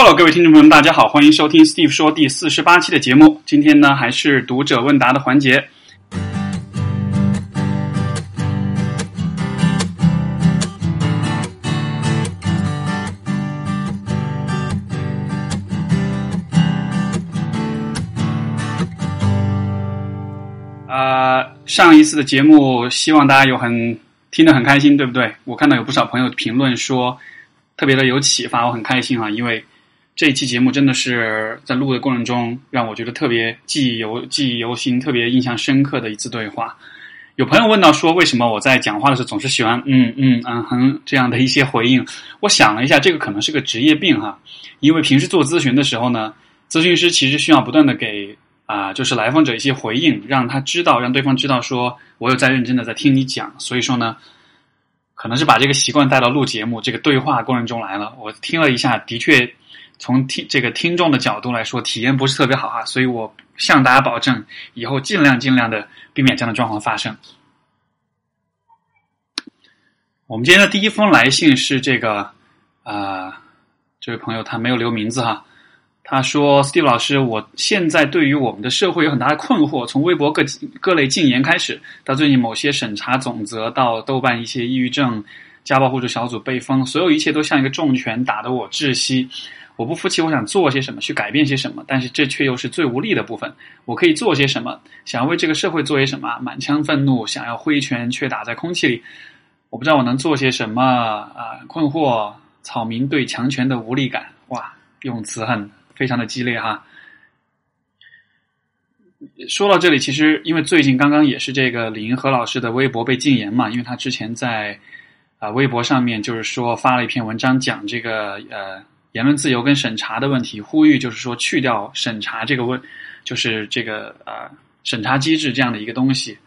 Hello，各位听众朋友们，大家好，欢迎收听 Steve 说第四十八期的节目。今天呢，还是读者问答的环节。啊、上一次的节目，希望大家有很听得很开心，对不对？我看到有不少朋友评论说特别的有启发，我很开心啊，因为这一期节目真的是在录的过程中，让我觉得特别记忆犹记忆犹新，特别印象深刻的一次对话。有朋友问到说，为什么我在讲话的时候总是喜欢嗯嗯嗯哼这样的一些回应？我想了一下，这个可能是个职业病哈，因为平时做咨询的时候呢，咨询师其实需要不断的给啊、就是来访者一些回应，让他知道，让对方知道说我有在认真的在听你讲。所以说呢，可能是把这个习惯带到录节目这个对话过程中来了。我听了一下，的确从听这个听众的角度来说，体验不是特别好哈，所以我向大家保证，以后尽量尽量的避免这样的状况发生。我们今天的第一封来信是这个啊、这位朋友他没有留名字哈，他说：“Steve 老师，我现在对于我们的社会有很大的困惑，从微博各各类禁言开始，到最近某些审查总则，到豆瓣一些抑郁症、家暴互助小组被封，所有一切都像一个重拳打得我窒息。我不服气，我想做些什么，去改变些什么，但是这却又是最无力的部分。我可以做些什么？想要为这个社会做些什么？满腔愤怒，想要挥拳，却打在空气里。我不知道我能做些什么啊、困惑草民对强权的无力感，哇，用词很非常的激烈哈。说到这里，其实因为最近刚刚也是这个李银河老师的微博被禁言嘛，因为他之前在啊、微博上面就是说发了一篇文章讲这个呃言论自由跟审查的问题，呼吁就是说去掉审查这个问，就是这个呃审查机制这样的一个东西。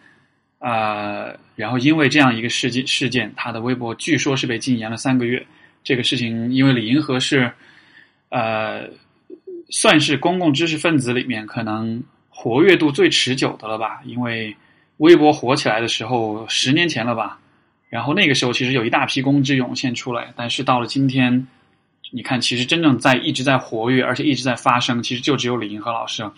呃，然后因为这样一个事件事件，他的微博据说是被禁言了三个月。这个事情，因为李银河是呃，算是公共知识分子里面可能活跃度最持久的了吧？因为微博火起来的时候，十年前了吧？然后那个时候其实有一大批公知涌现出来，但是到了今天，你看，其实真正在一直在活跃，而且一直在发生，其实就只有李银河老师。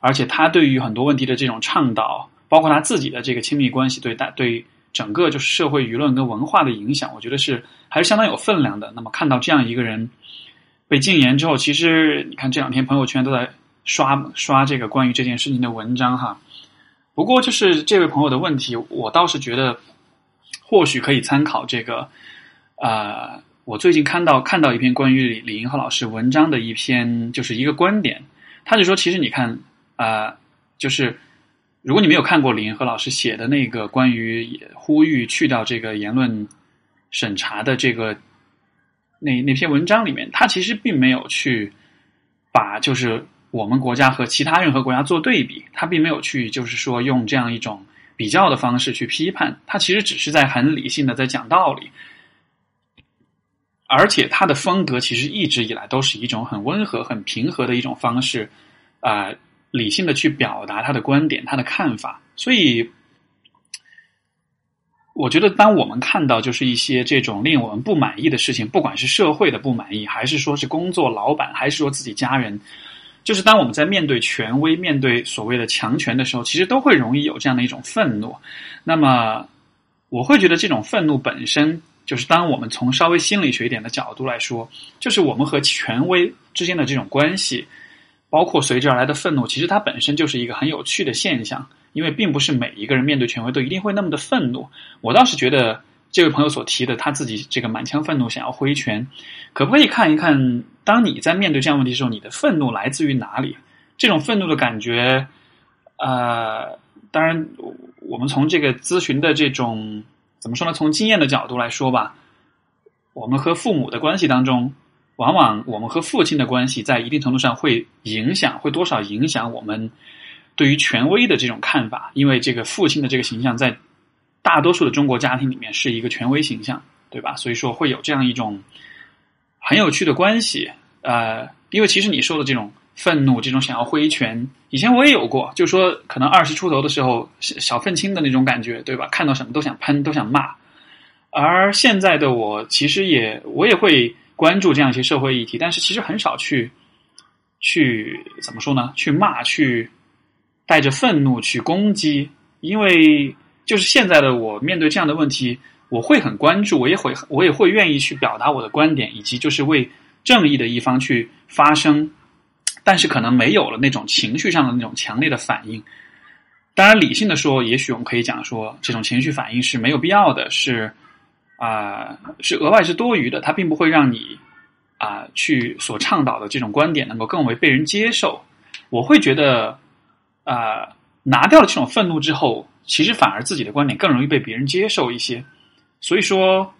而且他对于很多问题的这种倡导，包括他自己的这个亲密关系对大对整个就是社会舆论跟文化的影响，我觉得是还是相当有分量的。那么看到这样一个人被禁言之后，其实你看这两天朋友圈都在刷刷这个关于这件事情的文章哈。不过就是这位朋友的问题，我倒是觉得或许可以参考这个呃，我最近看到看到一篇关于李银河老师文章的一篇，就是一个观点，他就说，其实你看啊、呃就是如果你没有看过李银河老师写的那个关于呼吁去掉这个言论审查的这个那那篇文章里面，他其实并没有去把就是我们国家和其他任何国家做对比，他并没有去就是说用这样一种比较的方式去批判，他其实只是在很理性的在讲道理。而且他的风格其实一直以来都是一种很温和、很平和的一种方式，啊、呃，理性的去表达他的观点、他的看法。所以，我觉得当我们看到就是一些这种令我们不满意的事情，不管是社会的不满意，还是说是工作老板，还是说自己家人，就是当我们在面对权威、面对所谓的强权的时候，其实都会容易有这样的一种愤怒。那么，我会觉得这种愤怒本身。就是当我们从稍微心理学一点的角度来说，就是我们和权威之间的这种关系，包括随之而来的愤怒，其实它本身就是一个很有趣的现象。因为并不是每一个人面对权威都一定会那么的愤怒。我倒是觉得这位朋友所提的他自己这个满腔愤怒想要挥拳，可不可以看一看，当你在面对这样问题的时候，你的愤怒来自于哪里？这种愤怒的感觉，呃，当然，我们从这个咨询的这种。怎么说呢？从经验的角度来说吧，我们和父母的关系当中，往往我们和父亲的关系在一定程度上会影响，会多少影响我们对于权威的这种看法。因为这个父亲的这个形象，在大多数的中国家庭里面是一个权威形象，对吧？所以说会有这样一种很有趣的关系。呃，因为其实你说的这种愤怒，这种想要挥拳，以前我也有过，就说可能二十出头的时候，小愤青的那种感觉，对吧？看到什么都想喷，都想骂。而现在的我，其实也我也会关注这样一些社会议题，但是其实很少去去怎么说呢？去骂，去带着愤怒去攻击，因为就是现在的我面对这样的问题，我会很关注，我也会我也会愿意去表达我的观点，以及就是为正义的一方去发声，但是可能没有了那种情绪上的那种强烈的反应。当然，理性的说，也许我们可以讲说，这种情绪反应是没有必要的，是啊，是额外是多余的，它并不会让你啊去所倡导的这种观点能够更为被人接受。我会觉得啊，拿掉了这种愤怒之后，其实反而自己的观点更容易被别人接受一些。所以说，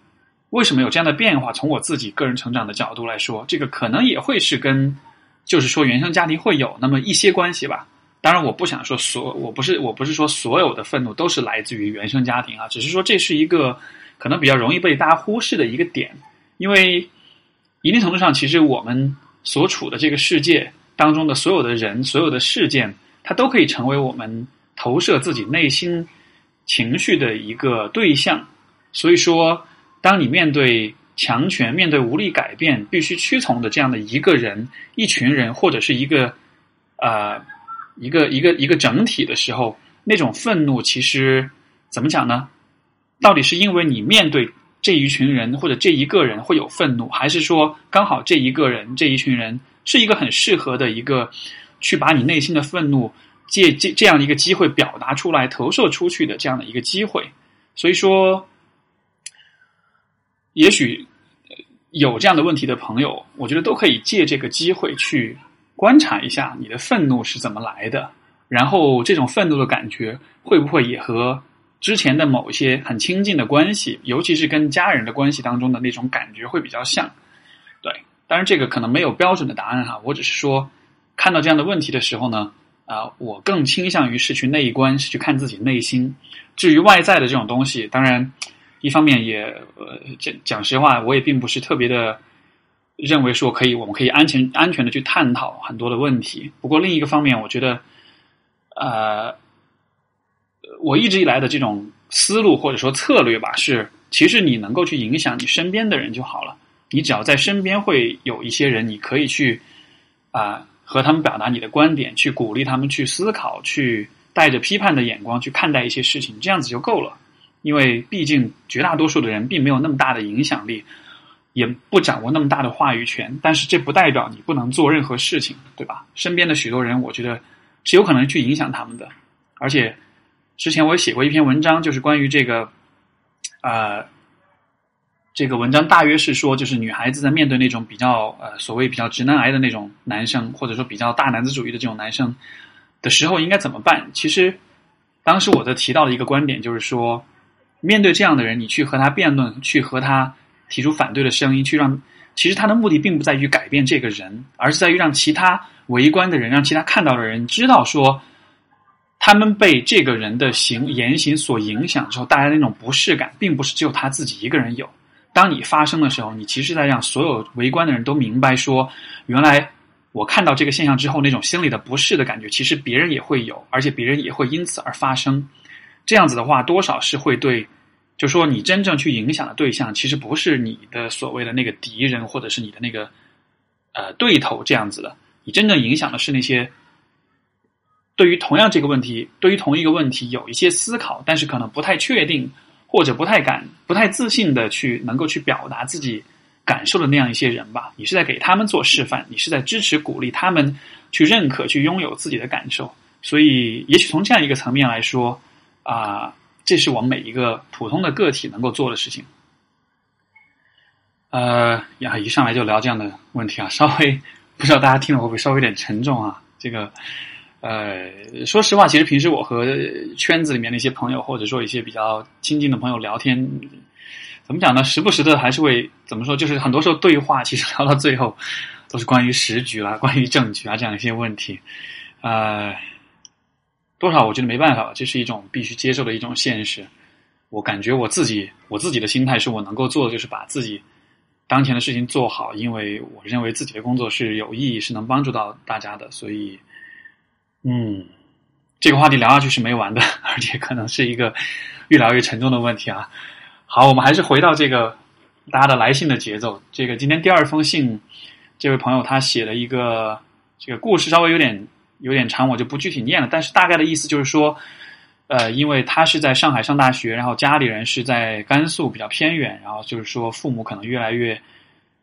为什么有这样的变化？从我自己个人成长的角度来说，这个可能也会是跟就是说原生家庭会有那么一些关系吧。当然，我不想说所，我不是我不是说所有的愤怒都是来自于原生家庭啊，只是说这是一个可能比较容易被大家忽视的一个点，因为一定程度上，其实我们所处的这个世界当中的所有的人、所有的事件，它都可以成为我们投射自己内心情绪的一个对象。所以说，当你面对强权、面对无力改变、必须屈从的这样的一个人、一群人，或者是一个呃。一个一个一个整体的时候，那种愤怒其实怎么讲呢？到底是因为你面对这一群人或者这一个人会有愤怒，还是说刚好这一个人这一群人是一个很适合的一个去把你内心的愤怒借这这样一个机会表达出来、投射出去的这样的一个机会？所以说，也许有这样的问题的朋友，我觉得都可以借这个机会去。观察一下你的愤怒是怎么来的，然后这种愤怒的感觉会不会也和之前的某一些很亲近的关系，尤其是跟家人的关系当中的那种感觉会比较像？对，当然这个可能没有标准的答案哈，我只是说看到这样的问题的时候呢，啊，我更倾向于是去内观，是去看自己内心。至于外在的这种东西，当然一方面也呃讲讲实话，我也并不是特别的。认为说可以，我们可以安全安全的去探讨很多的问题。不过另一个方面，我觉得，呃，我一直以来的这种思路或者说策略吧，是其实你能够去影响你身边的人就好了。你只要在身边会有一些人，你可以去啊和他们表达你的观点，去鼓励他们去思考，去带着批判的眼光去看待一些事情，这样子就够了。因为毕竟绝大多数的人并没有那么大的影响力。也不掌握那么大的话语权，但是这不代表你不能做任何事情，对吧？身边的许多人，我觉得是有可能去影响他们的。而且之前我也写过一篇文章，就是关于这个，呃，这个文章大约是说，就是女孩子在面对那种比较呃所谓比较直男癌的那种男生，或者说比较大男子主义的这种男生的时候，应该怎么办？其实当时我的提到的一个观点就是说，面对这样的人，你去和他辩论，去和他。提出反对的声音，去让其实他的目的并不在于改变这个人，而是在于让其他围观的人，让其他看到的人知道说，他们被这个人的行言行所影响之后带来的那种不适感，并不是只有他自己一个人有。当你发生的时候，你其实在让所有围观的人都明白说，原来我看到这个现象之后那种心里的不适的感觉，其实别人也会有，而且别人也会因此而发生。这样子的话，多少是会对。就说你真正去影响的对象，其实不是你的所谓的那个敌人，或者是你的那个呃对头这样子的。你真正影响的是那些对于同样这个问题，对于同一个问题有一些思考，但是可能不太确定或者不太敢、不太自信的去能够去表达自己感受的那样一些人吧。你是在给他们做示范，你是在支持、鼓励他们去认可、去拥有自己的感受。所以，也许从这样一个层面来说啊。这是我们每一个普通的个体能够做的事情。呃，呀，一上来就聊这样的问题啊，稍微不知道大家听了会不会稍微有点沉重啊？这个，呃，说实话，其实平时我和圈子里面的一些朋友，或者说一些比较亲近的朋友聊天，怎么讲呢？时不时的还是会怎么说？就是很多时候对话，其实聊到最后都是关于时局啦、关于政局啊这样一些问题，呃。多少我觉得没办法，这是一种必须接受的一种现实。我感觉我自己，我自己的心态是我能够做的，就是把自己当前的事情做好，因为我认为自己的工作是有意义，是能帮助到大家的。所以，嗯，这个话题聊下去是没完的，而且可能是一个越聊越沉重的问题啊。好，我们还是回到这个大家的来信的节奏。这个今天第二封信，这位朋友他写了一个这个故事，稍微有点有点长，我就不具体念了。但是大概的意思就是说，呃，因为他是在上海上大学，然后家里人是在甘肃比较偏远，然后就是说父母可能越来越，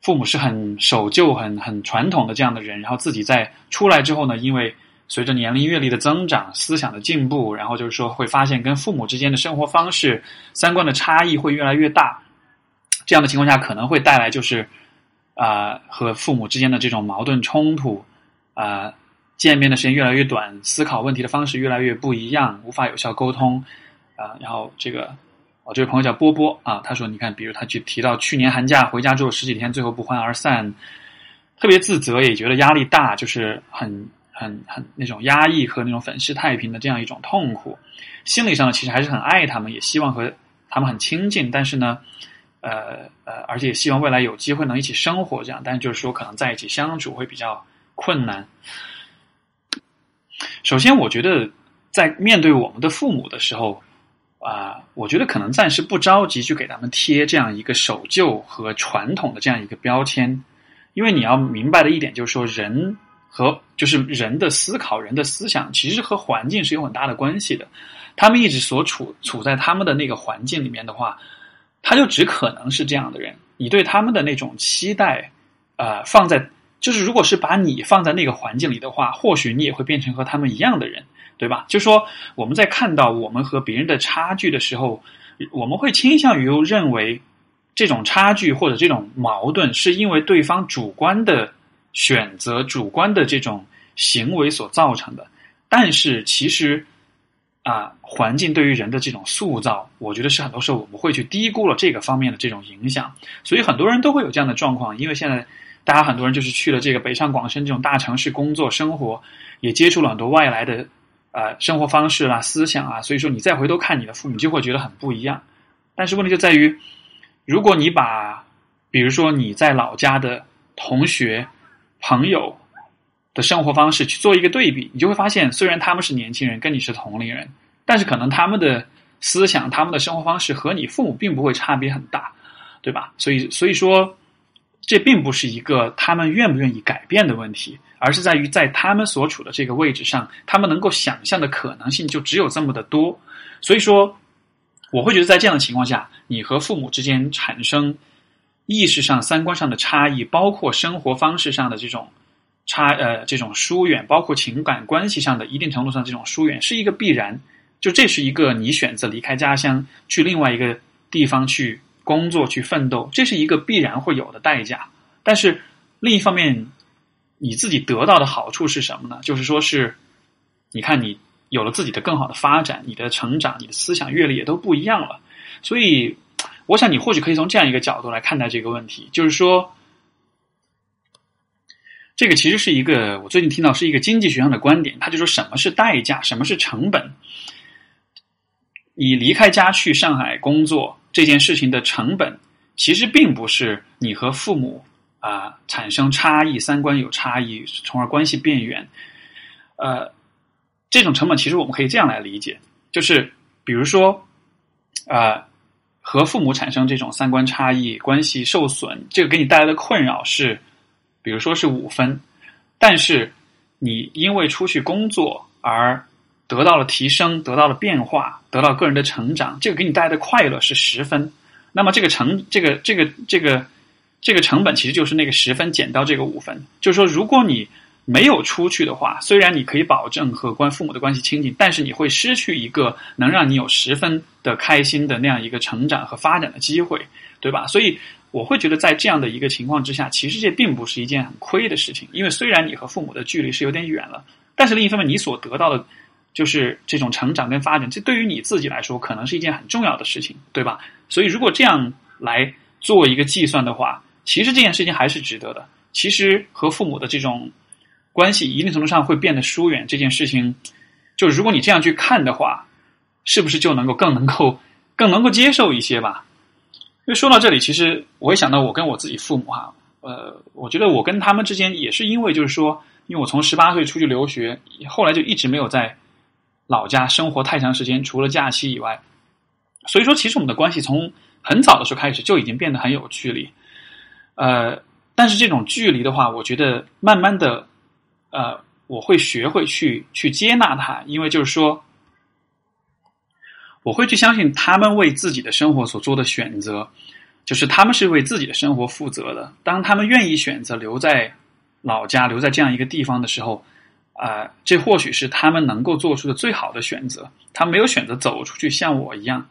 父母是很守旧、很很传统的这样的人，然后自己在出来之后呢，因为随着年龄阅历的增长、思想的进步，然后就是说会发现跟父母之间的生活方式、三观的差异会越来越大。这样的情况下，可能会带来就是啊和父母之间的这种矛盾冲突啊，见面的时间越来越短，思考问题的方式越来越不一样，无法有效沟通啊。然后这个我这位朋友叫波波啊，他说你看，比如他去提到去年寒假回家之后十几天，最后不欢而散，特别自责，也觉得压力大，就是很很很那种压抑和那种粉饰太平的这样一种痛苦。心理上呢，其实还是很爱他们，也希望和他们很亲近，但是呢。呃呃，而且也希望未来有机会能一起生活，这样，但是就是说，可能在一起相处会比较困难。首先，我觉得在面对我们的父母的时候，啊，我觉得可能暂时不着急去给他们贴这样一个守旧和传统的这样一个标签，因为你要明白的一点就是说，人和就是人的思考、人的思想，其实和环境是有很大的关系的。他们一直所处处在他们的那个环境里面的话。他就只可能是这样的人，你对他们的那种期待，呃，放在就是如果是把你放在那个环境里的话，或许你也会变成和他们一样的人，对吧？就说我们在看到我们和别人的差距的时候，我们会倾向于认为这种差距或者这种矛盾是因为对方主观的选择、主观的这种行为所造成的，但是其实。啊，环境对于人的这种塑造，我觉得是很多时候我们会去低估了这个方面的这种影响，所以很多人都会有这样的状况。因为现在大家很多人就是去了这个北上广深这种大城市工作生活，也接触了很多外来的呃生活方式啦、思想啊，所以说你再回头看你的父母，就会觉得很不一样。但是问题就在于，如果你把比如说你在老家的同学、朋友。的生活方式去做一个对比，你就会发现，虽然他们是年轻人，跟你是同龄人，但是可能他们的思想、他们的生活方式和你父母并不会差别很大，对吧？所以，所以说，这并不是一个他们愿不愿意改变的问题，而是在于在他们所处的这个位置上，他们能够想象的可能性就只有这么的多。所以说，我会觉得在这样的情况下，你和父母之间产生意识上、三观上的差异，包括生活方式上的这种。差呃，这种疏远，包括情感关系上的一定程度上这种疏远，是一个必然。就这是一个你选择离开家乡去另外一个地方去工作去奋斗，这是一个必然会有的代价。但是另一方面，你自己得到的好处是什么呢？就是说是，你看你有了自己的更好的发展，你的成长，你的思想阅历也都不一样了。所以，我想你或许可以从这样一个角度来看待这个问题，就是说。这个其实是一个我最近听到是一个经济学上的观点，他就说什么是代价，什么是成本。你离开家去上海工作这件事情的成本，其实并不是你和父母啊产生差异、三观有差异，从而关系变远。呃，这种成本其实我们可以这样来理解，就是比如说啊，和父母产生这种三观差异、关系受损，这个给你带来的困扰是。比如说是五分，但是你因为出去工作而得到了提升，得到了变化，得到个人的成长，这个给你带来的快乐是十分。那么这个成这个这个这个这个成本其实就是那个十分减到这个五分。就是说，如果你没有出去的话，虽然你可以保证和关父母的关系亲近，但是你会失去一个能让你有十分的开心的那样一个成长和发展的机会，对吧？所以。我会觉得，在这样的一个情况之下，其实这并不是一件很亏的事情。因为虽然你和父母的距离是有点远了，但是另一方面，你所得到的，就是这种成长跟发展，这对于你自己来说，可能是一件很重要的事情，对吧？所以，如果这样来做一个计算的话，其实这件事情还是值得的。其实和父母的这种关系，一定程度上会变得疏远。这件事情，就如果你这样去看的话，是不是就能够更能够更能够接受一些吧？因为说到这里，其实我也想到我跟我自己父母哈，呃，我觉得我跟他们之间也是因为就是说，因为我从十八岁出去留学，后来就一直没有在老家生活太长时间，除了假期以外，所以说其实我们的关系从很早的时候开始就已经变得很有距离。呃，但是这种距离的话，我觉得慢慢的，呃，我会学会去去接纳他，因为就是说，我会去相信他们为自己的生活所做的选择，就是他们是为自己的生活负责的。当他们愿意选择留在老家，留在这样一个地方的时候。啊，这或许是他们能够做出的最好的选择。他没有选择走出去，像我一样。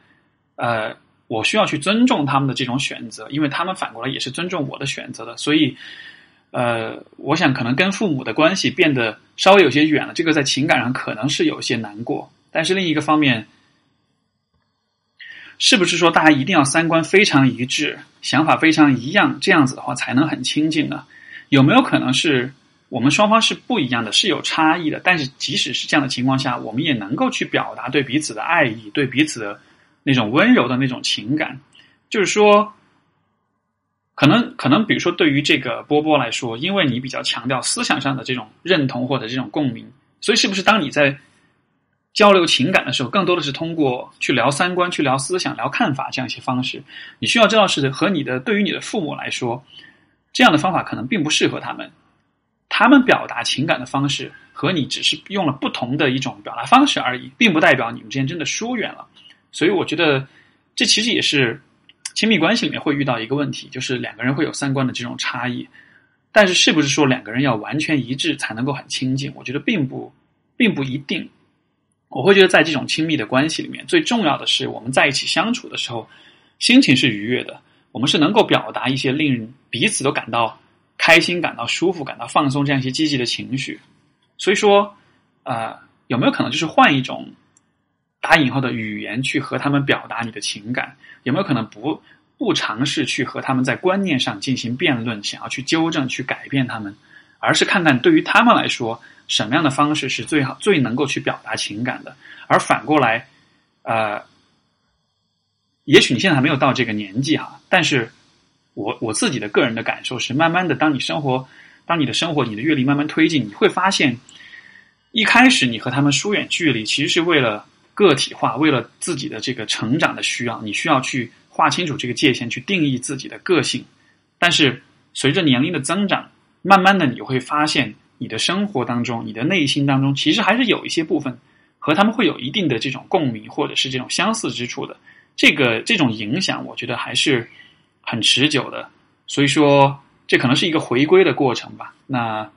呃，我需要去尊重他们的这种选择，因为他们反过来也是尊重我的选择的。所以，呃，我想可能跟父母的关系变得稍微有些远了，这个在情感上可能是有些难过。但是另一个方面，是不是说大家一定要三观非常一致，想法非常一样，这样子的话才能很亲近呢？有没有可能是？我们双方是不一样的，是有差异的。但是即使是这样的情况下，我们也能够去表达对彼此的爱意，对彼此的那种温柔的那种情感。就是说，可能可能，比如说对于这个波波来说，因为你比较强调思想上的这种认同或者这种共鸣，所以是不是当你在交流情感的时候，更多的是通过去聊三观、去聊思想、聊看法这样一些方式？你需要知道是和你的对于你的父母来说，这样的方法可能并不适合他们。他们表达情感的方式和你只是用了不同的一种表达方式而已，并不代表你们之间真的疏远了。所以我觉得，这其实也是亲密关系里面会遇到一个问题，就是两个人会有三观的这种差异。但是，是不是说两个人要完全一致才能够很亲近？我觉得并不，并不一定。我会觉得，在这种亲密的关系里面，最重要的是我们在一起相处的时候，心情是愉悦的，我们是能够表达一些令彼此都感到。开心，感到舒服，感到放松，这样一些积极的情绪。所以说，呃，有没有可能就是换一种打引号的语言去和他们表达你的情感？有没有可能不不尝试去和他们在观念上进行辩论，想要去纠正、去改变他们，而是看看对于他们来说什么样的方式是最好、最能够去表达情感的？而反过来，呃，也许你现在还没有到这个年纪哈，但是。我我自己的个人的感受是，慢慢的，当你生活，当你的生活、你的阅历慢慢推进，你会发现，一开始你和他们疏远距离，其实是为了个体化，为了自己的这个成长的需要，你需要去划清楚这个界限，去定义自己的个性。但是随着年龄的增长，慢慢的你会发现，你的生活当中，你的内心当中，其实还是有一些部分和他们会有一定的这种共鸣，或者是这种相似之处的。这个这种影响，我觉得还是。很持久的，所以说这可能是一个回归的过程吧。那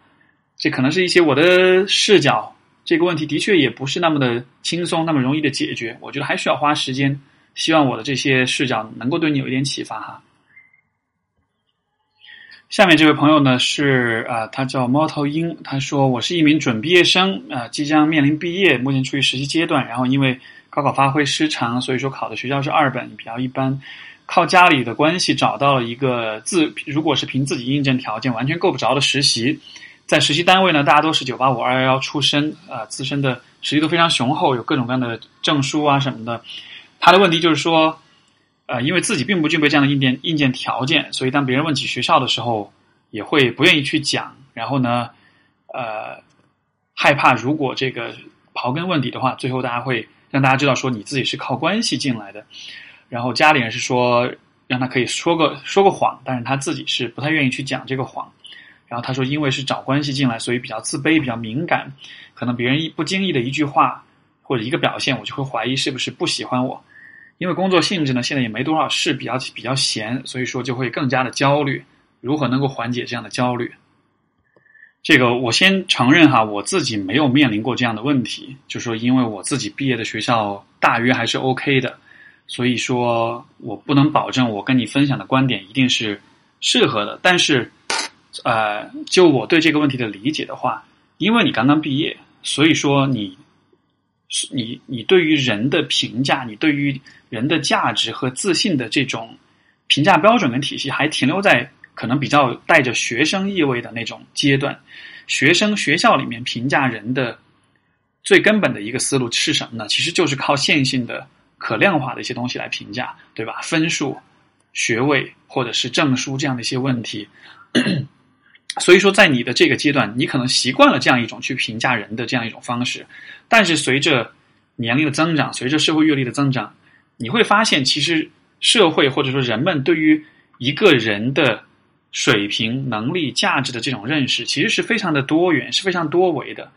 这可能是一些我的视角，这个问题的确也不是那么的轻松，那么容易的解决。我觉得还需要花时间。希望我的这些视角能够对你有一点启发哈。下面这位朋友呢是啊，他叫猫头鹰，他说我是一名准毕业生啊，即将面临毕业，目前处于实习阶段，然后因为高考发挥失常，所以说考的学校是二本，比较一般。靠家里的关系找到了一个自，如果是凭自己印证条件完全够不着的实习，在实习单位呢，大家都是九八五二幺幺出身，啊，自身的实力都非常雄厚，有各种各样的证书啊什么的。他的问题就是说，呃，因为自己并不具备这样的硬件硬件条件，所以当别人问起学校的时候，也会不愿意去讲。然后呢，呃，害怕如果这个刨根问底的话，最后大家会让大家知道说你自己是靠关系进来的。然后家里人是说让他可以说个说个谎，但是他自己是不太愿意去讲这个谎。然后他说，因为是找关系进来，所以比较自卑，比较敏感。可能别人一不经意的一句话或者一个表现，我就会怀疑是不是不喜欢我。因为工作性质呢，现在也没多少事，比较比较闲，所以说就会更加的焦虑。如何能够缓解这样的焦虑？这个我先承认哈，我自己没有面临过这样的问题，就说因为我自己毕业的学校大约还是 OK 的。所以说我不能保证我跟你分享的观点一定是适合的，但是，呃，就我对这个问题的理解的话，因为你刚刚毕业，所以说你，你你对于人的评价，你对于人的价值和自信的这种评价标准跟体系，还停留在可能比较带着学生意味的那种阶段。学生学校里面评价人的最根本的一个思路是什么呢？其实就是靠线性的。可量化的一些东西来评价，对吧？分数、学位或者是证书这样的一些问题。所以说，在你的这个阶段，你可能习惯了这样一种去评价人的这样一种方式。但是，随着年龄的增长，随着社会阅历的增长，你会发现，其实社会或者说人们对于一个人的水平、能力、价值的这种认识，其实是非常的多元，是非常多维的。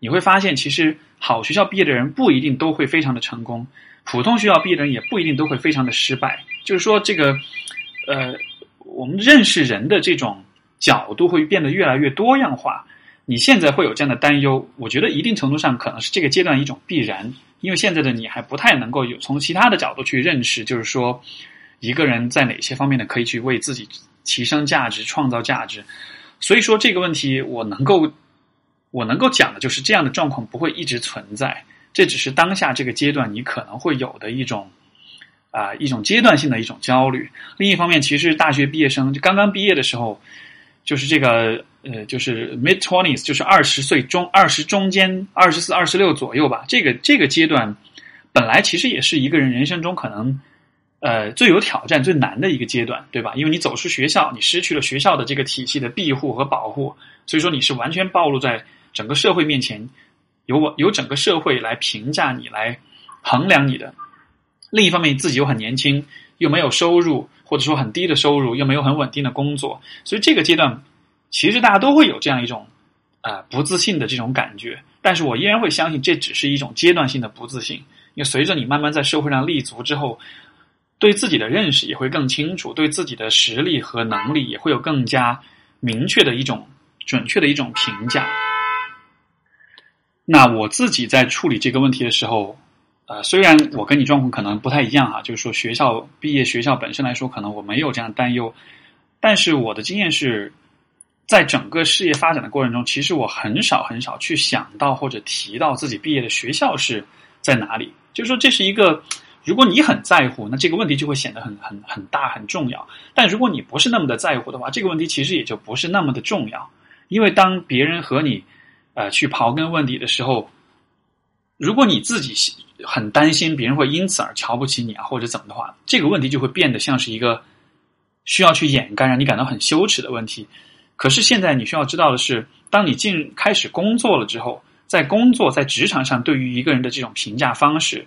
你会发现，其实好学校毕业的人不一定都会非常的成功，普通学校毕业的人也不一定都会非常的失败。就是说，这个呃，我们认识人的这种角度会变得越来越多样化。你现在会有这样的担忧，我觉得一定程度上可能是这个阶段一种必然，因为现在的你还不太能够有从其他的角度去认识，就是说一个人在哪些方面呢可以去为自己提升价值、创造价值。所以说这个问题，我能够我能够讲的就是这样的状况不会一直存在，这只是当下这个阶段你可能会有的一种啊一种阶段性的一种焦虑。另一方面，其实大学毕业生就刚刚毕业的时候，就是这个。呃，就是 mid twenties，就是二十岁中二十中间二十四二十六左右吧。这个这个阶段，本来其实也是一个人人生中可能呃最有挑战、最难的一个阶段，对吧？因为你走出学校，你失去了学校的这个体系的庇护和保护，所以说你是完全暴露在整个社会面前，由我由整个社会来评价你、来衡量你的。另一方面，自己又很年轻，又没有收入，或者说很低的收入，又没有很稳定的工作，所以这个阶段。其实大家都会有这样一种，啊不自信的这种感觉，但是我依然会相信这只是一种阶段性的不自信，因为随着你慢慢在社会上立足之后，对自己的认识也会更清楚，对自己的实力和能力也会有更加明确的一种准确的一种评价。那我自己在处理这个问题的时候，呃，虽然我跟你状况可能不太一样哈，就是说学校毕业学校本身来说，可能我没有这样担忧，但是我的经验是。在整个事业发展的过程中，其实我很少很少去想到或者提到自己毕业的学校是在哪里。就是说，这是一个，如果你很在乎，那这个问题就会显得很很很大很重要。但如果你不是那么的在乎的话，这个问题其实也就不是那么的重要。因为当别人和你呃去刨根问底的时候，如果你自己很担心别人会因此而瞧不起你啊，或者怎么的话，这个问题就会变得像是一个需要去掩盖，让你感到很羞耻的问题。可是现在你需要知道的是，当你进开始工作了之后，在工作在职场上，对于一个人的这种评价方式，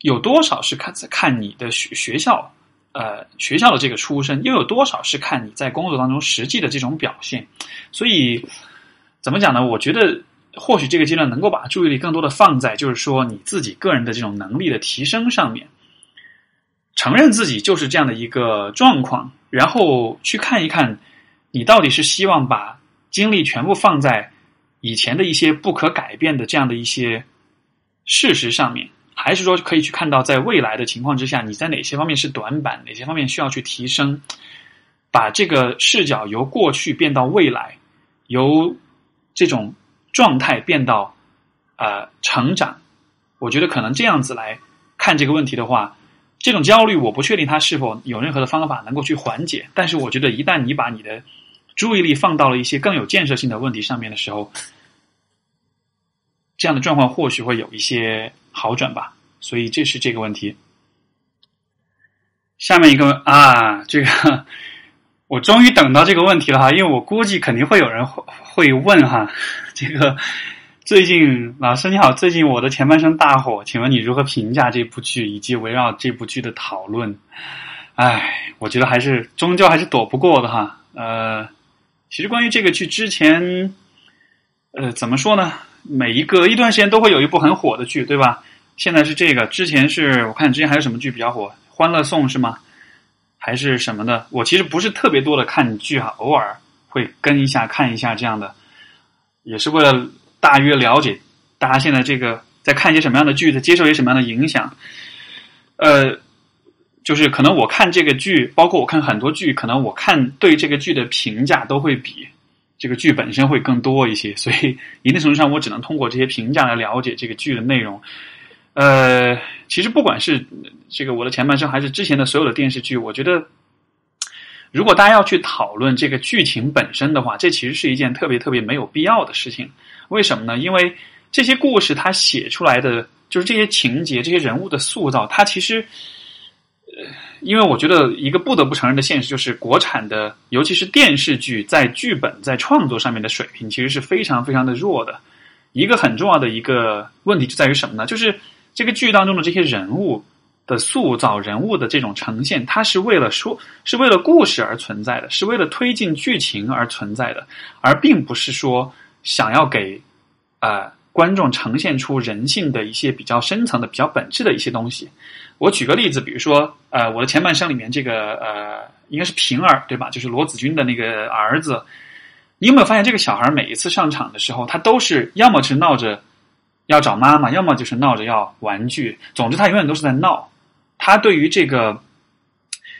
有多少是看看你的学学校，呃，学校的这个出身，又有多少是看你在工作当中实际的这种表现？所以怎么讲呢？我觉得或许这个阶段能够把注意力更多的放在，就是说你自己个人的这种能力的提升上面，承认自己就是这样的一个状况，然后去看一看。你到底是希望把精力全部放在以前的一些不可改变的这样的一些事实上面，还是说可以去看到在未来的情况之下，你在哪些方面是短板，哪些方面需要去提升？把这个视角由过去变到未来，由这种状态变到呃成长。我觉得可能这样子来看这个问题的话。这种焦虑，我不确定它是否有任何的方法能够去缓解。但是，我觉得一旦你把你的注意力放到了一些更有建设性的问题上面的时候，这样的状况或许会有一些好转吧。所以，这是这个问题。下面一个啊，这个我终于等到这个问题了哈，因为我估计肯定会有人会会问哈，这个。最近老师你好，最近我的前半生大火，请问你如何评价这部剧以及围绕这部剧的讨论？唉，我觉得还是终究还是躲不过的哈。呃，其实关于这个剧之前，呃，怎么说呢？每一个一段时间都会有一部很火的剧，对吧？现在是这个，之前是我看之前还有什么剧比较火，《欢乐颂》是吗？还是什么的？我其实不是特别多的看剧哈，偶尔会跟一下看一下这样的，也是为了。大约了解大家现在这个在看一些什么样的剧，在接受一些什么样的影响。呃，就是可能我看这个剧，包括我看很多剧，可能我看对这个剧的评价都会比这个剧本身会更多一些。所以一定程度上，我只能通过这些评价来了解这个剧的内容。呃，其实不管是这个我的前半生，还是之前的所有的电视剧，我觉得。如果大家要去讨论这个剧情本身的话，这其实是一件特别特别没有必要的事情。为什么呢？因为这些故事它写出来的就是这些情节、这些人物的塑造，它其实，呃，因为我觉得一个不得不承认的现实就是，国产的尤其是电视剧在剧本在创作上面的水平其实是非常非常的弱的。一个很重要的一个问题就在于什么呢？就是这个剧当中的这些人物。的塑造人物的这种呈现，它是为了说，是为了故事而存在的，是为了推进剧情而存在的，而并不是说想要给呃观众呈现出人性的一些比较深层的、比较本质的一些东西。我举个例子，比如说呃，我的前半生里面这个呃，应该是平儿对吧？就是罗子君的那个儿子。你有没有发现，这个小孩每一次上场的时候，他都是要么是闹着要找妈妈，要么就是闹着要玩具。总之，他永远都是在闹。他对于这个，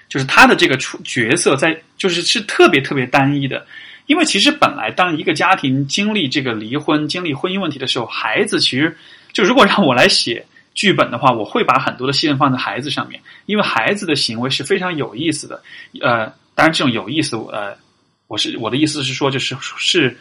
就是他的这个出角色，在就是是特别特别单一的。因为其实本来当一个家庭经历这个离婚、经历婚姻问题的时候，孩子其实就如果让我来写剧本的话，我会把很多的戏份放在孩子上面，因为孩子的行为是非常有意思的。呃，当然这种有意思，呃。我是我的意思是说，就是是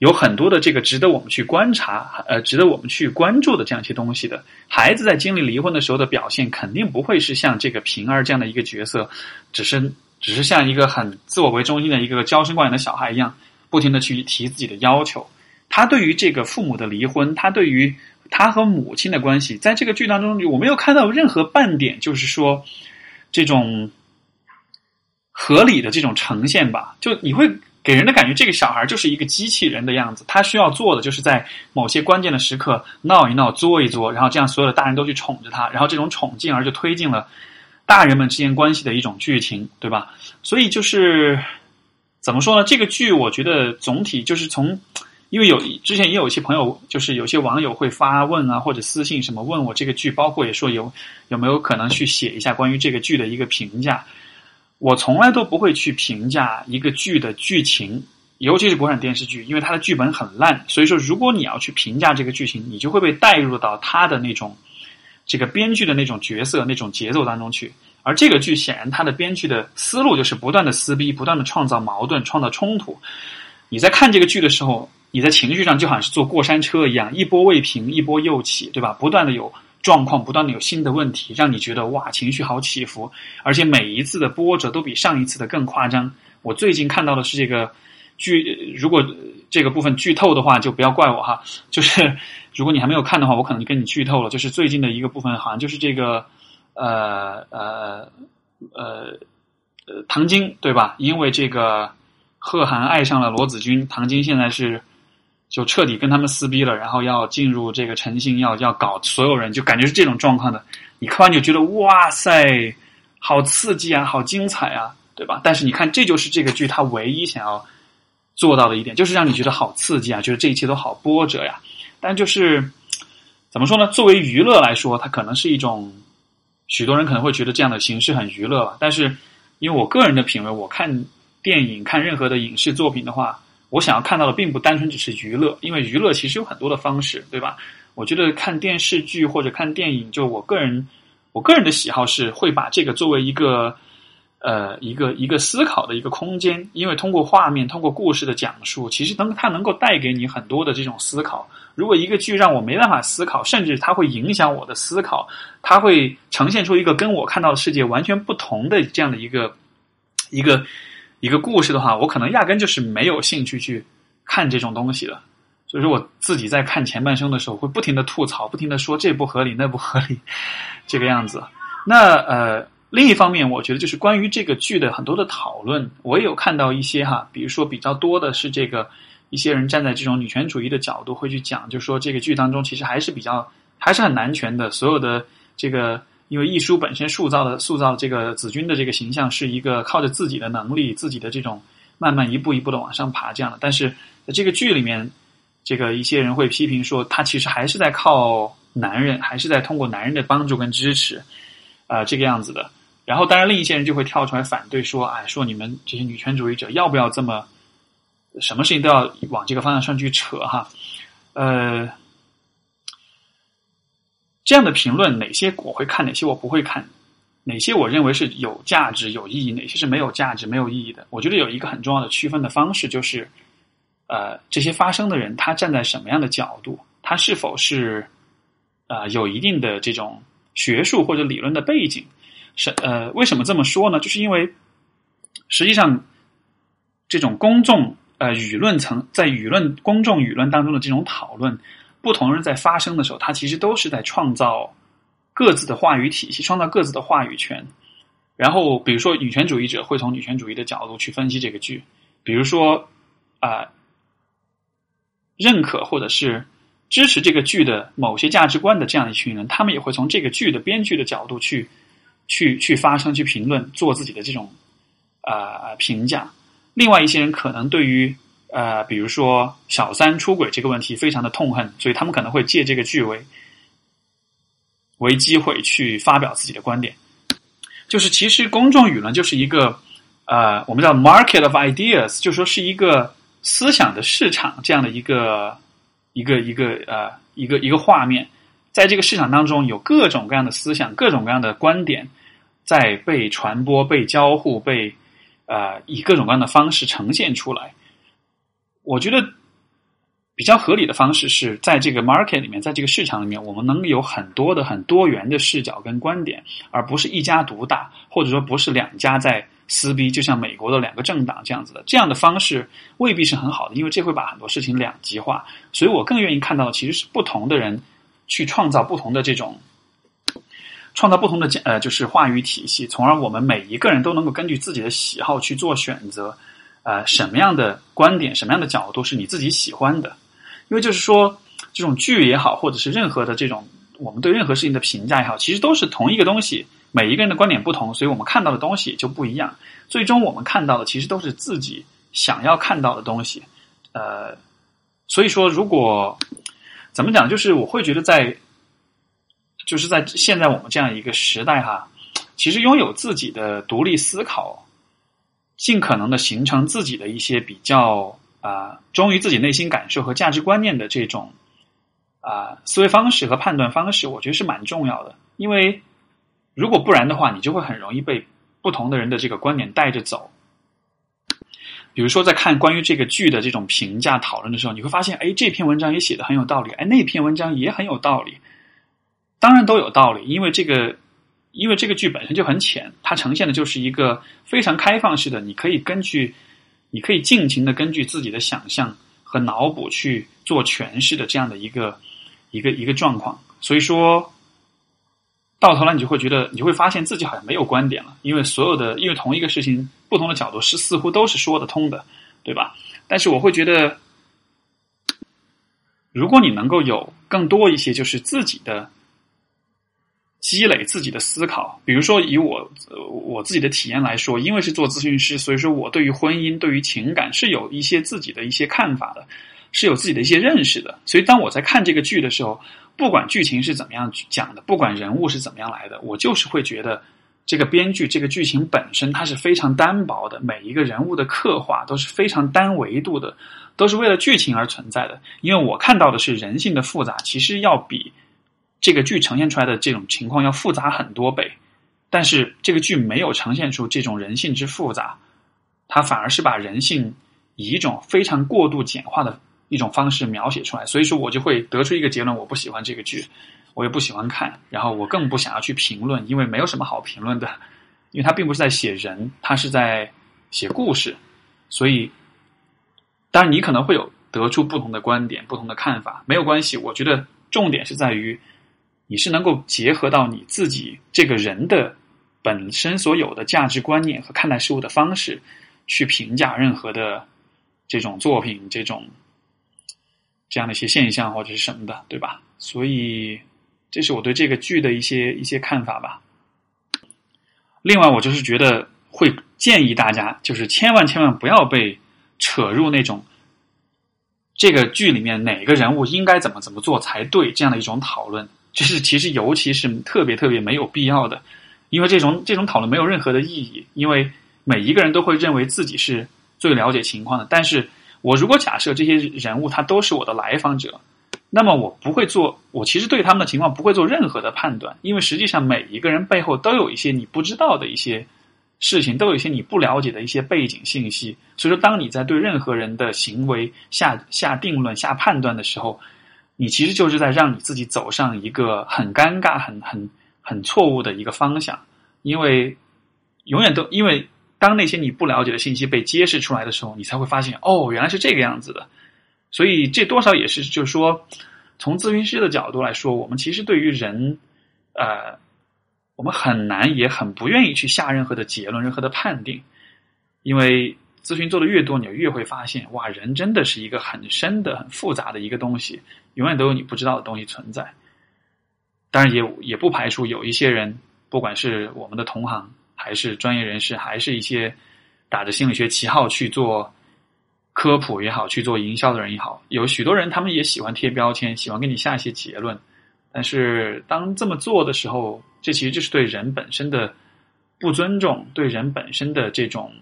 有很多的这个值得我们去观察，呃，值得我们去关注的这样一些东西的。孩子在经历离婚的时候的表现，肯定不会是像这个平儿这样的一个角色，只是只是像一个很自我为中心的一个娇生惯养的小孩一样，不停的去提自己的要求。他对于这个父母的离婚，他对于他和母亲的关系，在这个剧当中，我没有看到任何半点，就是说这种。合理的这种呈现吧，就你会给人的感觉，这个小孩就是一个机器人的样子。他需要做的就是在某些关键的时刻闹一闹、作一作，然后这样所有的大人都去宠着他，然后这种宠进而就推进了大人们之间关系的一种剧情，对吧？所以就是怎么说呢？这个剧我觉得总体就是从，因为有之前也有一些朋友，就是有些网友会发问啊，或者私信什么问我这个剧，包括也说有有没有可能去写一下关于这个剧的一个评价。我从来都不会去评价一个剧的剧情，尤其是国产电视剧，因为它的剧本很烂。所以说，如果你要去评价这个剧情，你就会被带入到他的那种这个编剧的那种角色、那种节奏当中去。而这个剧显然，它的编剧的思路就是不断的撕逼，不断的创造矛盾、创造冲突。你在看这个剧的时候，你在情绪上就好像是坐过山车一样，一波未平，一波又起，对吧？不断的有。状况不断的有新的问题，让你觉得哇，情绪好起伏，而且每一次的波折都比上一次的更夸张。我最近看到的是这个剧，如果这个部分剧透的话，就不要怪我哈。就是如果你还没有看的话，我可能就跟你剧透了。就是最近的一个部分，好像就是这个呃呃呃呃唐晶对吧？因为这个贺涵爱上了罗子君，唐晶现在是。就彻底跟他们撕逼了，然后要进入这个诚信，要要搞所有人，就感觉是这种状况的。你看完就觉得哇塞，好刺激啊，好精彩啊，对吧？但是你看，这就是这个剧它唯一想要做到的一点，就是让你觉得好刺激啊，觉得这一切都好波折呀。但就是怎么说呢？作为娱乐来说，它可能是一种许多人可能会觉得这样的形式很娱乐吧。但是因为我个人的品味，我看电影、看任何的影视作品的话。我想要看到的并不单纯只是娱乐，因为娱乐其实有很多的方式，对吧？我觉得看电视剧或者看电影，就我个人，我个人的喜好是会把这个作为一个，呃，一个一个思考的一个空间，因为通过画面，通过故事的讲述，其实能它能够带给你很多的这种思考。如果一个剧让我没办法思考，甚至它会影响我的思考，它会呈现出一个跟我看到的世界完全不同的这样的一个一个。一个故事的话，我可能压根就是没有兴趣去看这种东西的。所以说，我自己在看前半生的时候，会不停的吐槽，不停的说这不合理，那不合理，这个样子。那呃，另一方面，我觉得就是关于这个剧的很多的讨论，我也有看到一些哈，比如说比较多的是这个一些人站在这种女权主义的角度会去讲，就说这个剧当中其实还是比较还是很男权的，所有的这个。因为一书本身塑造的塑造这个子君的这个形象是一个靠着自己的能力、自己的这种慢慢一步一步的往上爬这样的，但是在这个剧里面，这个一些人会批评说，他其实还是在靠男人，还是在通过男人的帮助跟支持，啊，这个样子的。然后，当然另一些人就会跳出来反对说，哎，说你们这些女权主义者要不要这么，什么事情都要往这个方向上去扯哈，呃。这样的评论，哪些我会看，哪些我不会看，哪些我认为是有价值、有意义，哪些是没有价值、没有意义的？我觉得有一个很重要的区分的方式，就是，呃，这些发声的人他站在什么样的角度，他是否是，呃，有一定的这种学术或者理论的背景？是呃，为什么这么说呢？就是因为实际上，这种公众呃舆论层在舆论公众舆论当中的这种讨论。不同人在发声的时候，他其实都是在创造各自的话语体系，创造各自的话语权。然后，比如说女权主义者会从女权主义的角度去分析这个剧，比如说啊，认可或者是支持这个剧的某些价值观的这样一群人，他们也会从这个剧的编剧的角度去去去发声、去评论、做自己的这种啊评价。另外一些人可能对于呃，比如说小三出轨这个问题非常的痛恨，所以他们可能会借这个剧为为机会去发表自己的观点。就是其实公众舆论就是一个呃，我们叫 market of ideas，就说是一个思想的市场这样的一个一个一个呃一个一个画面，在这个市场当中有各种各样的思想、各种各样的观点在被传播、被交互、被呃以各种各样的方式呈现出来。我觉得。比较合理的方式是在这个 market 里面，在这个市场里面，我们能有很多的很多元的视角跟观点，而不是一家独大，或者说不是两家在撕逼，就像美国的两个政党这样子的。这样的方式未必是很好的，因为这会把很多事情两极化。所以我更愿意看到的其实是不同的人去创造不同的这种，创造不同的呃就是话语体系，从而我们每一个人都能够根据自己的喜好去做选择，呃，什么样的观点，什么样的角度是你自己喜欢的。因为就是说，这种剧也好，或者是任何的这种我们对任何事情的评价也好，其实都是同一个东西。每一个人的观点不同，所以我们看到的东西就不一样。最终我们看到的其实都是自己想要看到的东西。呃，所以说，如果怎么讲，就是我会觉得在，就是在现在我们这样一个时代哈，其实拥有自己的独立思考，尽可能的形成自己的一些比较。啊，忠于自己内心感受和价值观念的这种啊思维方式和判断方式，我觉得是蛮重要的。因为如果不然的话，你就会很容易被不同的人的这个观点带着走。比如说，在看关于这个剧的这种评价讨论的时候，你会发现，哎，这篇文章也写的很有道理，哎，那篇文章也很有道理。当然都有道理，因为这个，因为这个剧本身就很浅，它呈现的就是一个非常开放式的，你可以根据。你可以尽情的根据自己的想象和脑补去做诠释的这样的一个一个一个状况，所以说到头来你就会觉得，你会发现自己好像没有观点了，因为所有的因为同一个事情不同的角度是似乎都是说得通的，对吧？但是我会觉得，如果你能够有更多一些就是自己的。积累自己的思考，比如说以我我自己的体验来说，因为是做咨询师，所以说我对于婚姻、对于情感是有一些自己的一些看法的，是有自己的一些认识的。所以当我在看这个剧的时候，不管剧情是怎么样讲的，不管人物是怎么样来的，我就是会觉得这个编剧、这个剧情本身它是非常单薄的，每一个人物的刻画都是非常单维度的，都是为了剧情而存在的。因为我看到的是人性的复杂，其实要比。这个剧呈现出来的这种情况要复杂很多倍，但是这个剧没有呈现出这种人性之复杂，它反而是把人性以一种非常过度简化的一种方式描写出来。所以说我就会得出一个结论：我不喜欢这个剧，我也不喜欢看，然后我更不想要去评论，因为没有什么好评论的，因为它并不是在写人，它是在写故事。所以，当然你可能会有得出不同的观点、不同的看法，没有关系。我觉得重点是在于。你是能够结合到你自己这个人的本身所有的价值观念和看待事物的方式，去评价任何的这种作品、这种这样的一些现象或者是什么的，对吧？所以，这是我对这个剧的一些一些看法吧。另外，我就是觉得会建议大家，就是千万千万不要被扯入那种这个剧里面哪个人物应该怎么怎么做才对这样的一种讨论。就是其实，尤其是特别特别没有必要的，因为这种这种讨论没有任何的意义。因为每一个人都会认为自己是最了解情况的。但是我如果假设这些人物他都是我的来访者，那么我不会做，我其实对他们的情况不会做任何的判断，因为实际上每一个人背后都有一些你不知道的一些事情，都有一些你不了解的一些背景信息。所以说，当你在对任何人的行为下下定论、下判断的时候，你其实就是在让你自己走上一个很尴尬、很很很错误的一个方向，因为永远都因为当那些你不了解的信息被揭示出来的时候，你才会发现哦，原来是这个样子的。所以这多少也是就是说，从咨询师的角度来说，我们其实对于人呃，我们很难也很不愿意去下任何的结论、任何的判定，因为咨询做的越多，你就越会发现，哇，人真的是一个很深的、很复杂的一个东西，永远都有你不知道的东西存在。当然，也也不排除有一些人，不管是我们的同行，还是专业人士，还是一些打着心理学旗号去做科普也好，去做营销的人也好，有许多人他们也喜欢贴标签，喜欢给你下一些结论。但是，当这么做的时候，这其实就是对人本身的不尊重，对人本身的这种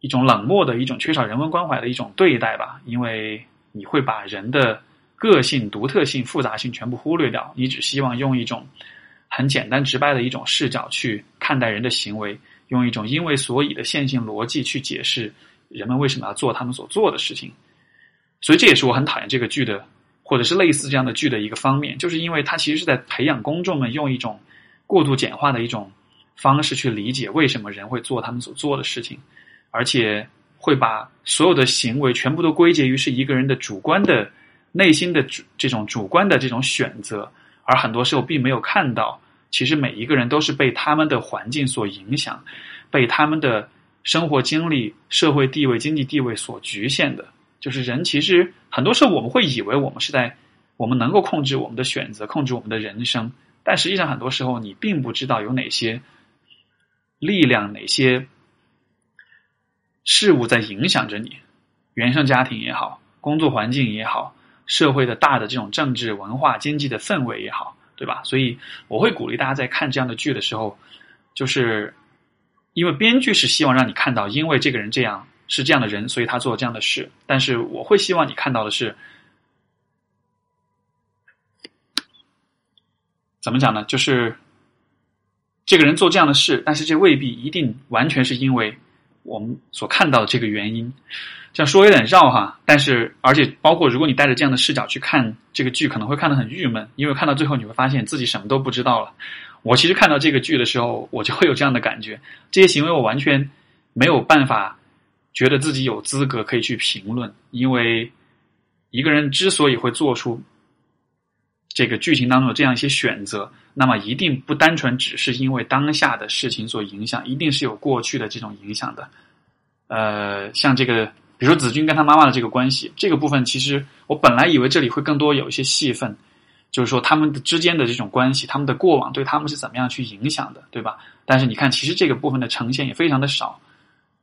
一种冷漠的一种缺少人文关怀的一种对待吧。因为你会把人的。个性、独特性、复杂性全部忽略掉，你只希望用一种很简单直白的一种视角去看待人的行为，用一种因为所以的线性逻辑去解释人们为什么要做他们所做的事情。所以这也是我很讨厌这个剧的，或者是类似这样的剧的一个方面，就是因为它其实是在培养公众们用一种过度简化的一种方式去理解为什么人会做他们所做的事情，而且会把所有的行为全部都归结于是一个人的主观的。内心的主这种主观的这种选择，而很多时候并没有看到，其实每一个人都是被他们的环境所影响，被他们的生活经历、社会地位、经济地位所局限的。就是人其实很多时候我们会以为我们是在我们能够控制我们的选择、控制我们的人生，但实际上很多时候你并不知道有哪些力量、哪些事物在影响着你，原生家庭也好，工作环境也好。社会的大的这种政治、文化、经济的氛围也好，对吧？所以我会鼓励大家在看这样的剧的时候，就是因为编剧是希望让你看到，因为这个人这样是这样的人，所以他做这样的事。但是我会希望你看到的是，怎么讲呢？就是这个人做这样的事，但是这未必一定完全是因为我们所看到的这个原因。这样说有点绕哈，但是而且包括如果你带着这样的视角去看这个剧，可能会看得很郁闷，因为看到最后你会发现自己什么都不知道了。我其实看到这个剧的时候，我就会有这样的感觉：这些行为我完全没有办法觉得自己有资格可以去评论，因为一个人之所以会做出这个剧情当中的这样一些选择，那么一定不单纯只是因为当下的事情所影响，一定是有过去的这种影响的。呃，像这个。比如子君跟他妈妈的这个关系，这个部分其实我本来以为这里会更多有一些戏份，就是说他们之间的这种关系，他们的过往对他们是怎么样去影响的，对吧？但是你看，其实这个部分的呈现也非常的少，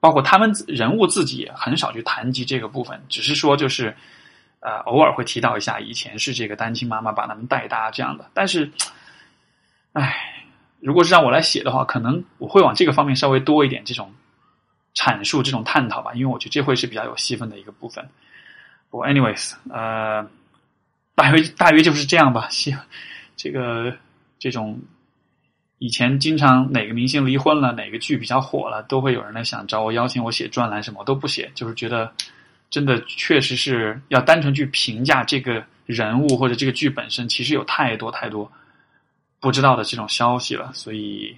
包括他们人物自己也很少去谈及这个部分，只是说就是呃偶尔会提到一下以前是这个单亲妈妈把他们带大这样的。但是，唉，如果是让我来写的话，可能我会往这个方面稍微多一点这种。阐述这种探讨吧，因为我觉得这会是比较有戏份的一个部分。我 anyways，呃，大约大约就是这样吧。希这个这种以前经常哪个明星离婚了，哪个剧比较火了，都会有人来想找我邀请我写专栏什么，我都不写，就是觉得真的确实是要单纯去评价这个人物或者这个剧本身，其实有太多太多不知道的这种消息了，所以。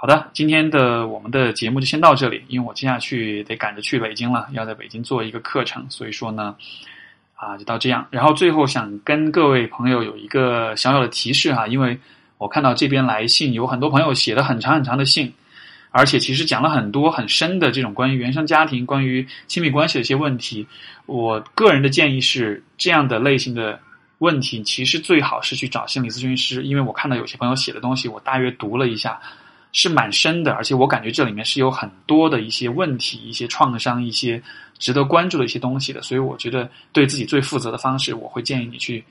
好的，今天的我们的节目就先到这里，因为我接下去得赶着去北京了，要在北京做一个课程，所以说呢，啊，就到这样。然后最后想跟各位朋友有一个小小的提示哈，因为我看到这边来信有很多朋友写了很长很长的信，而且其实讲了很多很深的这种关于原生家庭、关于亲密关系的一些问题。我个人的建议是，这样的类型的问题其实最好是去找心理咨询师，因为我看到有些朋友写的东西，我大约读了一下。是蛮深的，而且我感觉这里面是有很多的一些问题、一些创伤、一些值得关注的一些东西的。所以我觉得对自己最负责的方式，我会建议你去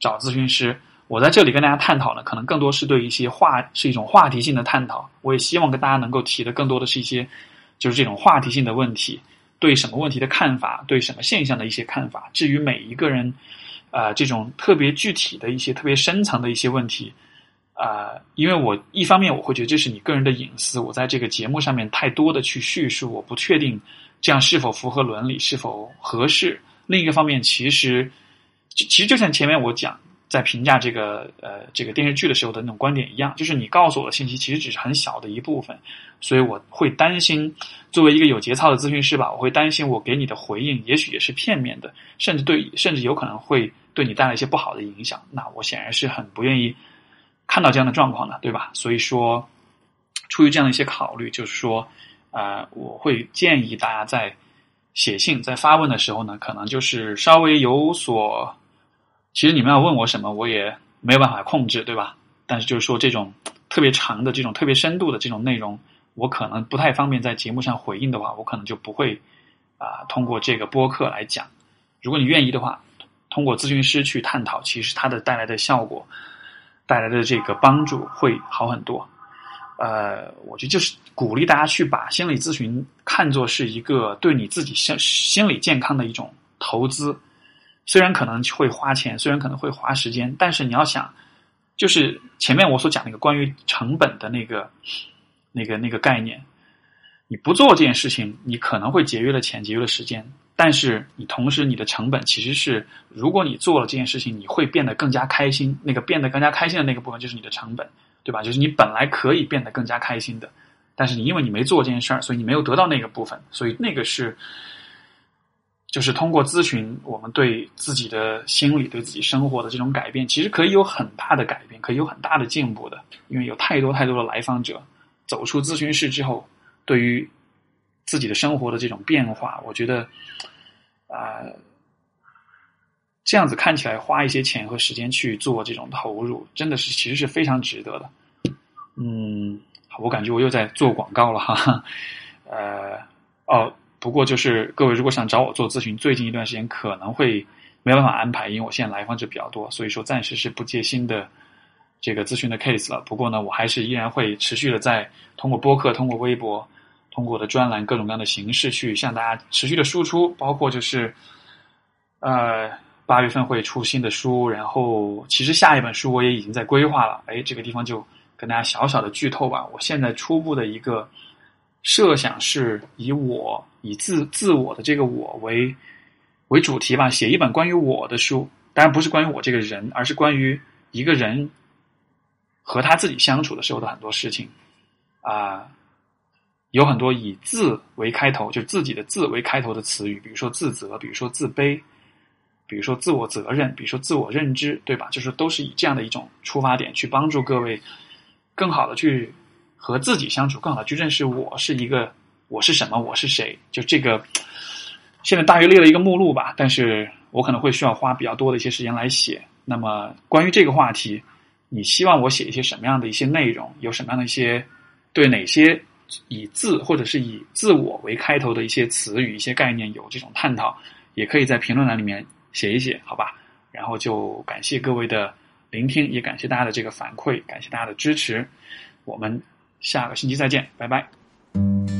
找咨询师。我在这里跟大家探讨呢，可能更多是对一些话是一种话题性的探讨。我也希望跟大家能够提的更多的是一些就是这种话题性的问题，对什么问题的看法，对什么现象的一些看法。至于每一个人，呃，这种特别具体的一些特别深层的一些问题。啊，因为我一方面我会觉得这是你个人的隐私，我在这个节目上面太多的去叙述，我不确定这样是否符合伦理，是否合适。另一个方面，其实其实就像前面我讲在评价这个呃这个电视剧的时候的那种观点一样，就是你告诉我的信息其实只是很小的一部分，所以我会担心作为一个有节操的咨询师吧，我会担心我给你的回应也许也是片面的，甚至对甚至有可能会对你带来一些不好的影响。那我显然是很不愿意。看到这样的状况的，对吧？所以说，出于这样的一些考虑，就是说，呃，我会建议大家在写信、在发问的时候呢，可能就是稍微有所，其实你们要问我什么，我也没有办法控制，对吧？但是就是说，这种特别长的、这种特别深度的这种内容，我可能不太方便在节目上回应的话，我可能就不会啊通过这个播客来讲。如果你愿意的话，通过咨询师去探讨，其实它的带来的效果。带来的这个帮助会好很多，呃，我觉得就是鼓励大家去把心理咨询看作是一个对你自己心心理健康的一种投资，虽然可能会花钱，虽然可能会花时间，但是你要想，就是前面我所讲那个关于成本的那个那个那个概念，你不做这件事情，你可能会节约了钱，节约了时间。但是你同时，你的成本其实是，如果你做了这件事情，你会变得更加开心。那个变得更加开心的那个部分，就是你的成本，对吧？就是你本来可以变得更加开心的，但是你因为你没做这件事儿，所以你没有得到那个部分。所以那个是，就是通过咨询，我们对自己的心理、对自己生活的这种改变，其实可以有很大的改变，可以有很大的进步的。因为有太多太多的来访者走出咨询室之后，对于。自己的生活的这种变化，我觉得，啊，这样子看起来花一些钱和时间去做这种投入，真的是其实是非常值得的。嗯，我感觉我又在做广告了哈。呃，哦，不过就是各位如果想找我做咨询，最近一段时间可能会没办法安排，因为我现在来访者比较多，所以说暂时是不接新的这个咨询的 case 了。不过呢，我还是依然会持续的在通过播客、通过微博。通过的专栏各种各样的形式去向大家持续的输出，包括就是，呃，八月份会出新的书，然后其实下一本书我也已经在规划了。哎，这个地方就跟大家小小的剧透吧。我现在初步的一个设想是以我以自自我的这个我为为主题吧，写一本关于我的书，当然不是关于我这个人，而是关于一个人和他自己相处的时候的很多事情啊。有很多以“自”为开头，就自己的“自”为开头的词语，比如说自责，比如说自卑，比如说自我责任，比如说自我认知，对吧？就是都是以这样的一种出发点去帮助各位更好的去和自己相处，更好的去认识我是一个我是什么，我是谁。就这个，现在大约列了一个目录吧，但是我可能会需要花比较多的一些时间来写。那么关于这个话题，你希望我写一些什么样的一些内容？有什么样的一些对哪些？以自或者是以自我为开头的一些词语、一些概念有这种探讨，也可以在评论栏里面写一写，好吧？然后就感谢各位的聆听，也感谢大家的这个反馈，感谢大家的支持。我们下个星期再见，拜拜。